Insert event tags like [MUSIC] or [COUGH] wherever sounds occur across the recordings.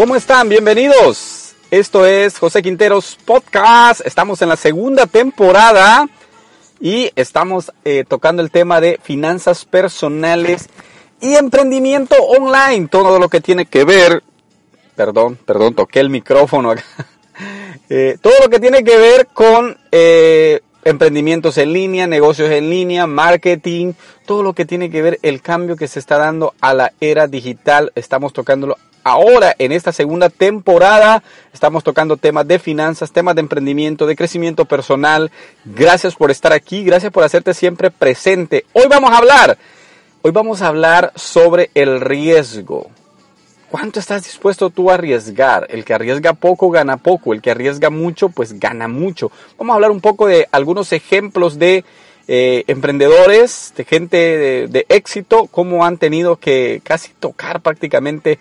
¿Cómo están? Bienvenidos. Esto es José Quinteros Podcast. Estamos en la segunda temporada y estamos eh, tocando el tema de finanzas personales y emprendimiento online. Todo lo que tiene que ver, perdón, perdón, toqué el micrófono acá. [LAUGHS] Eh, todo lo que tiene que ver con eh, emprendimientos en línea, negocios en línea, marketing, todo lo que tiene que ver el cambio que se está dando a la era digital. Estamos tocándolo ahora en esta segunda temporada. Estamos tocando temas de finanzas, temas de emprendimiento, de crecimiento personal. Gracias por estar aquí, gracias por hacerte siempre presente. Hoy vamos a hablar, hoy vamos a hablar sobre el riesgo. ¿Cuánto estás dispuesto tú a arriesgar? El que arriesga poco gana poco, el que arriesga mucho pues gana mucho. Vamos a hablar un poco de algunos ejemplos de eh, emprendedores, de gente de, éxito, cómo han tenido que casi tocar prácticamente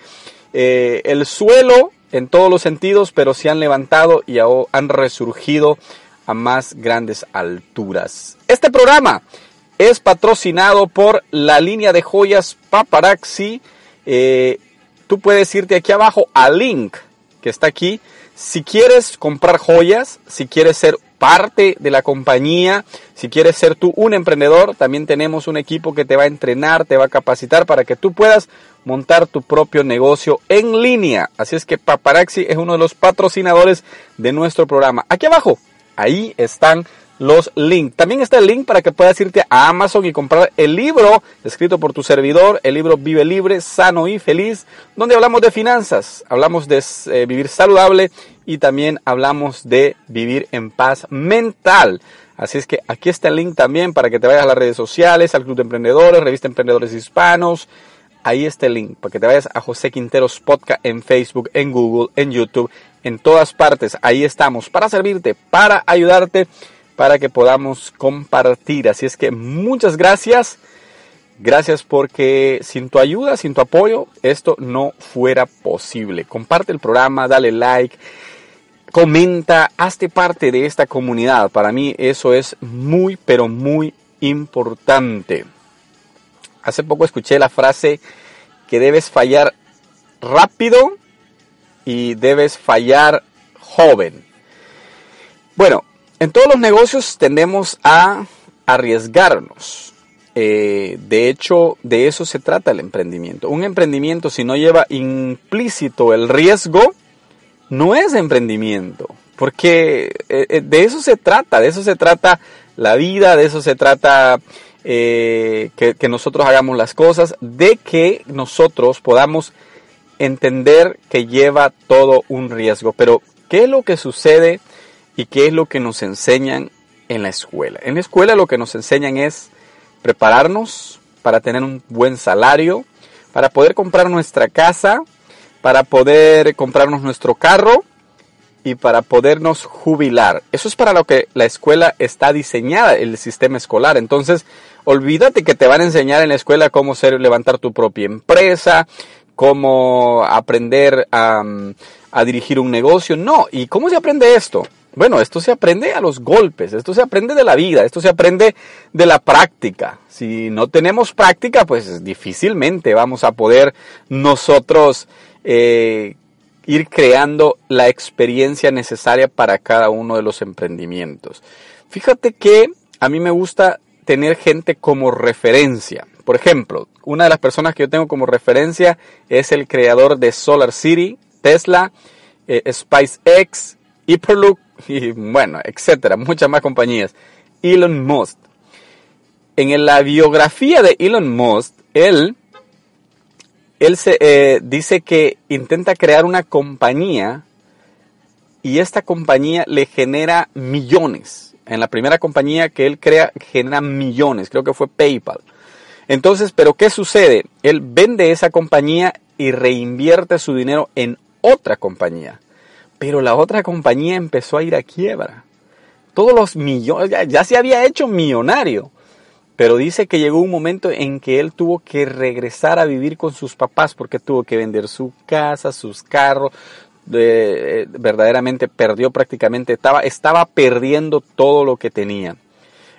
eh, el suelo en todos los sentidos, pero se han levantado y han resurgido a más grandes alturas. Este programa es patrocinado por la línea de joyas Paparazzi. Eh, tú puedes irte aquí abajo al link que está aquí. Si quieres comprar joyas, si quieres ser parte de la compañía, si quieres ser tú un emprendedor, también tenemos un equipo que te va a entrenar, te va a capacitar para que tú puedas montar tu propio negocio en línea. Así es que Paparazzi es uno de los patrocinadores de nuestro programa. Aquí abajo, ahí están los links. También está el link para que puedas irte a Amazon y comprar el libro escrito por tu servidor, el libro Vive Libre, Sano y Feliz, donde hablamos de finanzas, hablamos de eh, vivir saludable y también hablamos de vivir en paz mental. Así es que aquí está el link también para que te vayas a las redes sociales, al Club de Emprendedores, Revista Emprendedores Hispanos. Ahí está el link para que te vayas a José Quinteros Podcast en Facebook, en Google, en YouTube, en todas partes. Ahí estamos para servirte, para ayudarte para que podamos compartir. Así es que muchas gracias. Gracias porque sin tu ayuda, sin tu apoyo, esto no fuera posible. Comparte el programa, dale like, comenta, hazte parte de esta comunidad. Para mí eso es muy, pero muy importante. Hace poco escuché la frase que debes fallar rápido y debes fallar joven. Bueno, en todos los negocios tendemos a arriesgarnos. Eh, de hecho, de eso se trata el emprendimiento. Un emprendimiento, si no lleva implícito el riesgo, no es emprendimiento. Porque eh, eh, de eso se trata, de eso se trata la vida, de eso se trata que, que nosotros hagamos las cosas, de que nosotros podamos entender que lleva todo un riesgo. Pero, ¿qué es lo que sucede? ¿Y qué es lo que nos enseñan en la escuela? En la escuela lo que nos enseñan es prepararnos para tener un buen salario, para poder comprar nuestra casa, para poder comprarnos nuestro carro y para podernos jubilar. Eso es para lo que la escuela está diseñada, el sistema escolar. Entonces, olvídate que te van a enseñar en la escuela cómo ser, levantar tu propia empresa, cómo aprender a, a dirigir un negocio. No, ¿y cómo se aprende esto? Bueno, esto se aprende a los golpes, esto se aprende de la vida, esto se aprende de la práctica. Si no tenemos práctica, pues difícilmente vamos a poder nosotros eh, ir creando la experiencia necesaria para cada uno de los emprendimientos. Fíjate que a mí me gusta tener gente como referencia. Por ejemplo, una de las personas que yo tengo como referencia es el creador de Solar City, Tesla, eh, SpaceX, Hyperloop y bueno, etcétera, muchas más compañías. Elon Musk. En la biografía de Elon Musk, él, él se, eh, dice que intenta crear una compañía y esta compañía le genera millones. En la primera compañía que él crea genera millones, creo que fue PayPal. Entonces, pero ¿qué sucede? Él vende esa compañía y reinvierte su dinero en otra compañía. Pero la otra compañía empezó a ir a quiebra. Todos los millones, ya, se había hecho millonario. Pero dice que llegó un momento en que él tuvo que regresar a vivir con sus papás porque tuvo que vender su casa, sus carros, de, verdaderamente perdió prácticamente, estaba, estaba perdiendo todo lo que tenía.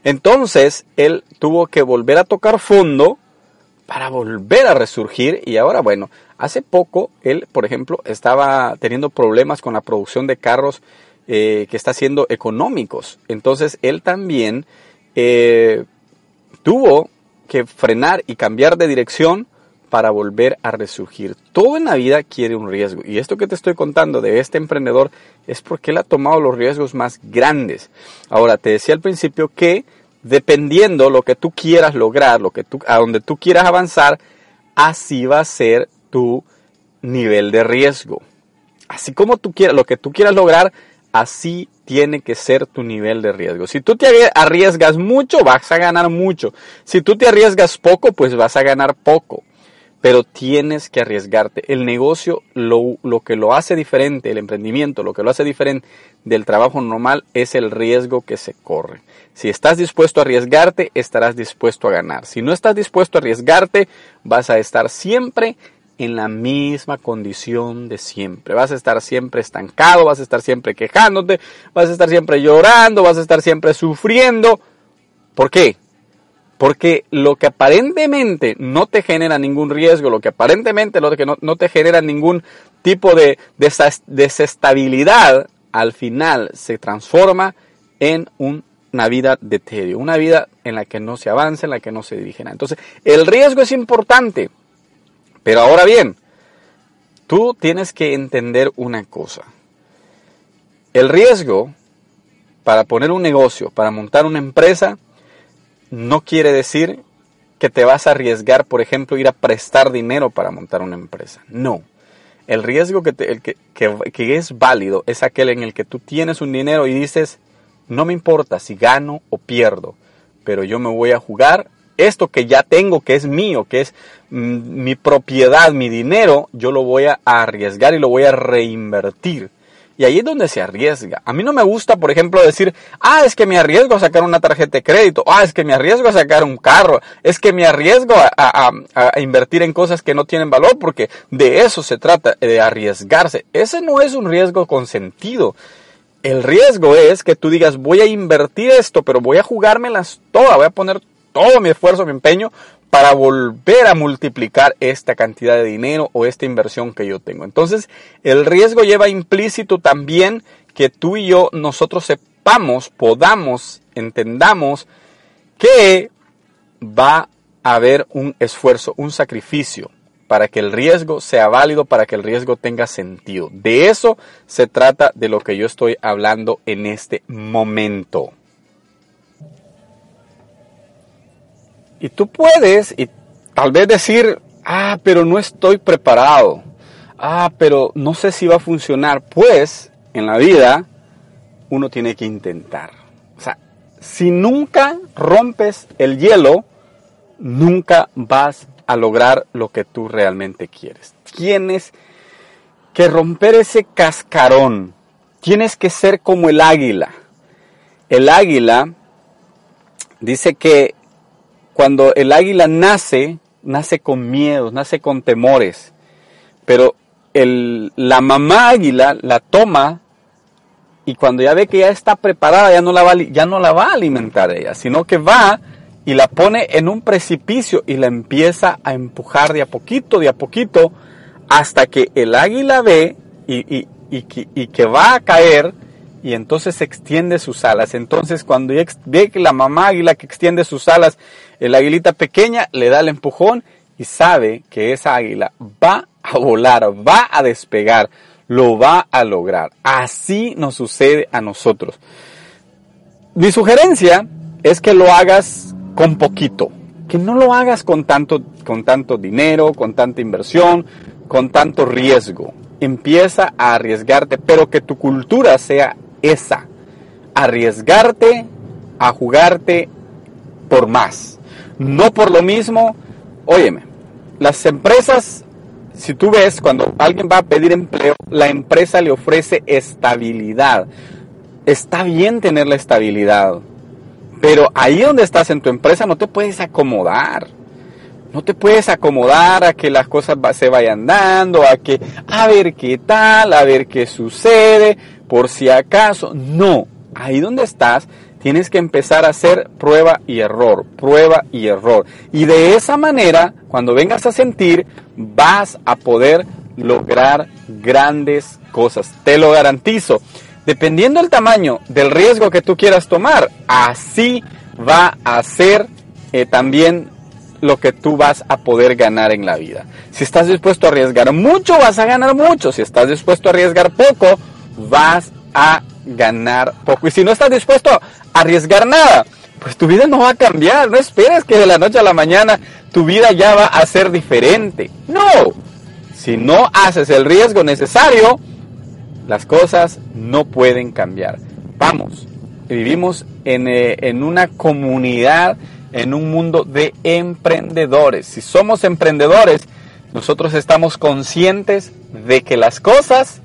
Entonces él tuvo que volver a tocar fondo para volver a resurgir y ahora bueno, hace poco él, por ejemplo, estaba teniendo problemas con la producción de carros eh, que está siendo económicos. Entonces él también eh, tuvo que frenar y cambiar de dirección para volver a resurgir. Todo en la vida quiere un riesgo. Y esto que te estoy contando de este emprendedor es porque él ha tomado los riesgos más grandes. Ahora, te decía al principio que dependiendo lo que tú quieras lograr, lo que tú, a donde tú quieras avanzar, así va a ser tu nivel de riesgo. Así como tú quieras, lo que tú quieras lograr, así tiene que ser tu nivel de riesgo. Si tú te arriesgas mucho, vas a ganar mucho. Si tú te arriesgas poco, pues vas a ganar poco pero tienes que arriesgarte. El negocio, lo, lo, que lo hace diferente, el emprendimiento, lo que lo hace diferente del trabajo normal es el riesgo que se corre. Si estás dispuesto a arriesgarte, estarás dispuesto a ganar. Si no estás dispuesto a arriesgarte, vas a estar siempre en la misma condición de siempre. Vas a estar siempre estancado, vas a estar siempre quejándote, vas a estar siempre llorando, vas a estar siempre sufriendo. ¿Por qué? Porque lo que aparentemente no te genera ningún riesgo, lo que aparentemente lo que no, te genera ningún tipo de, desestabilidad, al final se transforma en una vida de tedio, una vida en la que no se avanza, en la que no se dirige nada. Entonces, el riesgo es importante, pero ahora bien, tú tienes que entender una cosa. El riesgo para poner un negocio, para montar una empresa, no quiere decir que te vas a arriesgar, por ejemplo, ir a prestar dinero para montar una empresa. No. El riesgo que, el que, que, es válido es aquel en el que tú tienes un dinero y dices, no me importa si gano o pierdo, pero yo me voy a jugar esto que ya tengo, que es mío, que es mm, mi propiedad, mi dinero, yo lo voy a arriesgar y lo voy a reinvertir. Y ahí es donde se arriesga. A mí no me gusta, por ejemplo, decir, ah, es que me arriesgo a sacar una tarjeta de crédito, ah, es que me arriesgo a sacar un carro, es que me arriesgo a, invertir en cosas que no tienen valor, porque de eso se trata, de arriesgarse. Ese no es un riesgo consentido. El riesgo es que tú digas, voy a invertir esto, pero voy a jugármelas todas, voy a poner todo mi esfuerzo, mi empeño para volver a multiplicar esta cantidad de dinero o esta inversión que yo tengo. Entonces, el riesgo lleva implícito también que tú y yo nosotros sepamos, podamos, entendamos que va a haber un esfuerzo, un sacrificio para que el riesgo sea válido, para que el riesgo tenga sentido. De eso se trata de lo que yo estoy hablando en este momento. Y tú puedes y tal vez decir, ah, pero no estoy preparado. Ah, pero no sé si va a funcionar. Pues en la vida uno tiene que intentar. O sea, si nunca rompes el hielo, nunca vas a lograr lo que tú realmente quieres. Tienes que romper ese cascarón. Tienes que ser como el águila. El águila dice que cuando el águila nace, nace con miedos, nace con temores. Pero el, la mamá águila la toma y cuando ya ve que ya está preparada, ya no, la va, ya no la va a alimentar ella, sino que va y la pone en un precipicio y la empieza a empujar de a poquito, de a poquito, hasta que el águila ve y, y, y que va a caer y entonces extiende sus alas. Entonces cuando ve que la mamá águila que extiende sus alas, el aguilita pequeña le da el empujón y sabe que esa águila va a volar, va a despegar, lo va a lograr. Así nos sucede a nosotros. Mi sugerencia es que lo hagas con poquito, que no lo hagas con tanto, con tanto dinero, con tanta inversión, con tanto riesgo. Empieza a arriesgarte, pero que tu cultura sea esa, arriesgarte a jugarte por más. No por lo mismo, óyeme, las empresas, si tú ves, cuando alguien va a pedir empleo, la empresa le ofrece estabilidad. Está bien tener la estabilidad, pero ahí donde estás en tu empresa no te puedes acomodar. No te puedes acomodar a que las cosas se vayan dando, a que a ver qué tal, a ver qué sucede, por si acaso. No, ahí donde estás tienes que empezar a hacer prueba y error, prueba y error. Y de esa manera, cuando vengas a sentir, vas a poder lograr grandes cosas. Te lo garantizo. Dependiendo del tamaño del riesgo que tú quieras tomar, así va a ser eh, también lo que tú vas a poder ganar en la vida. Si estás dispuesto a arriesgar mucho, vas a ganar mucho. Si estás dispuesto a arriesgar poco, vas a ganar poco. Y si no estás dispuesto a arriesgar nada, pues tu vida no va a cambiar. No esperes que de la noche a la mañana tu vida ya va a ser diferente. No. Si no haces el riesgo necesario, las cosas no pueden cambiar. Vamos, vivimos en, eh, en una comunidad, en un mundo de emprendedores. Si somos emprendedores, nosotros estamos conscientes de que las cosas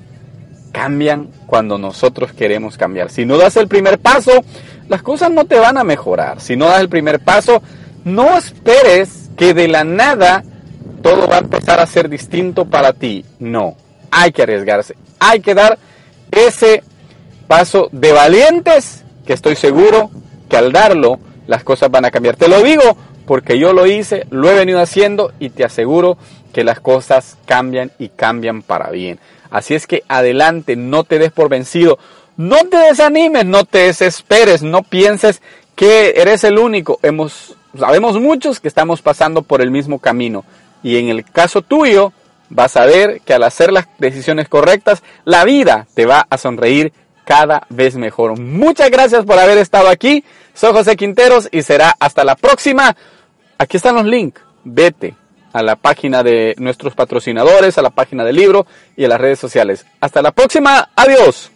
cambian cuando nosotros queremos cambiar. Si no das el primer paso, las cosas no te van a mejorar. Si no das el primer paso, no esperes que de la nada todo va a empezar a ser distinto para ti. No, hay que arriesgarse. Hay que dar ese paso de valientes que estoy seguro que al darlo las cosas van a cambiar. Te lo digo porque yo lo hice, lo he venido haciendo y te aseguro que las cosas cambian y cambian para bien. Así es que adelante, no te des por vencido, no te desanimes, no te desesperes, no pienses que eres el único. Hemos, sabemos muchos que estamos pasando por el mismo camino y en el caso tuyo vas a ver que al hacer las decisiones correctas, la vida te va a sonreír cada vez mejor. Muchas gracias por haber estado aquí. Soy José Quinteros y será hasta la próxima. Aquí están los links. Vete a la página de nuestros patrocinadores, a la página del libro y a las redes sociales. Hasta la próxima. Adiós.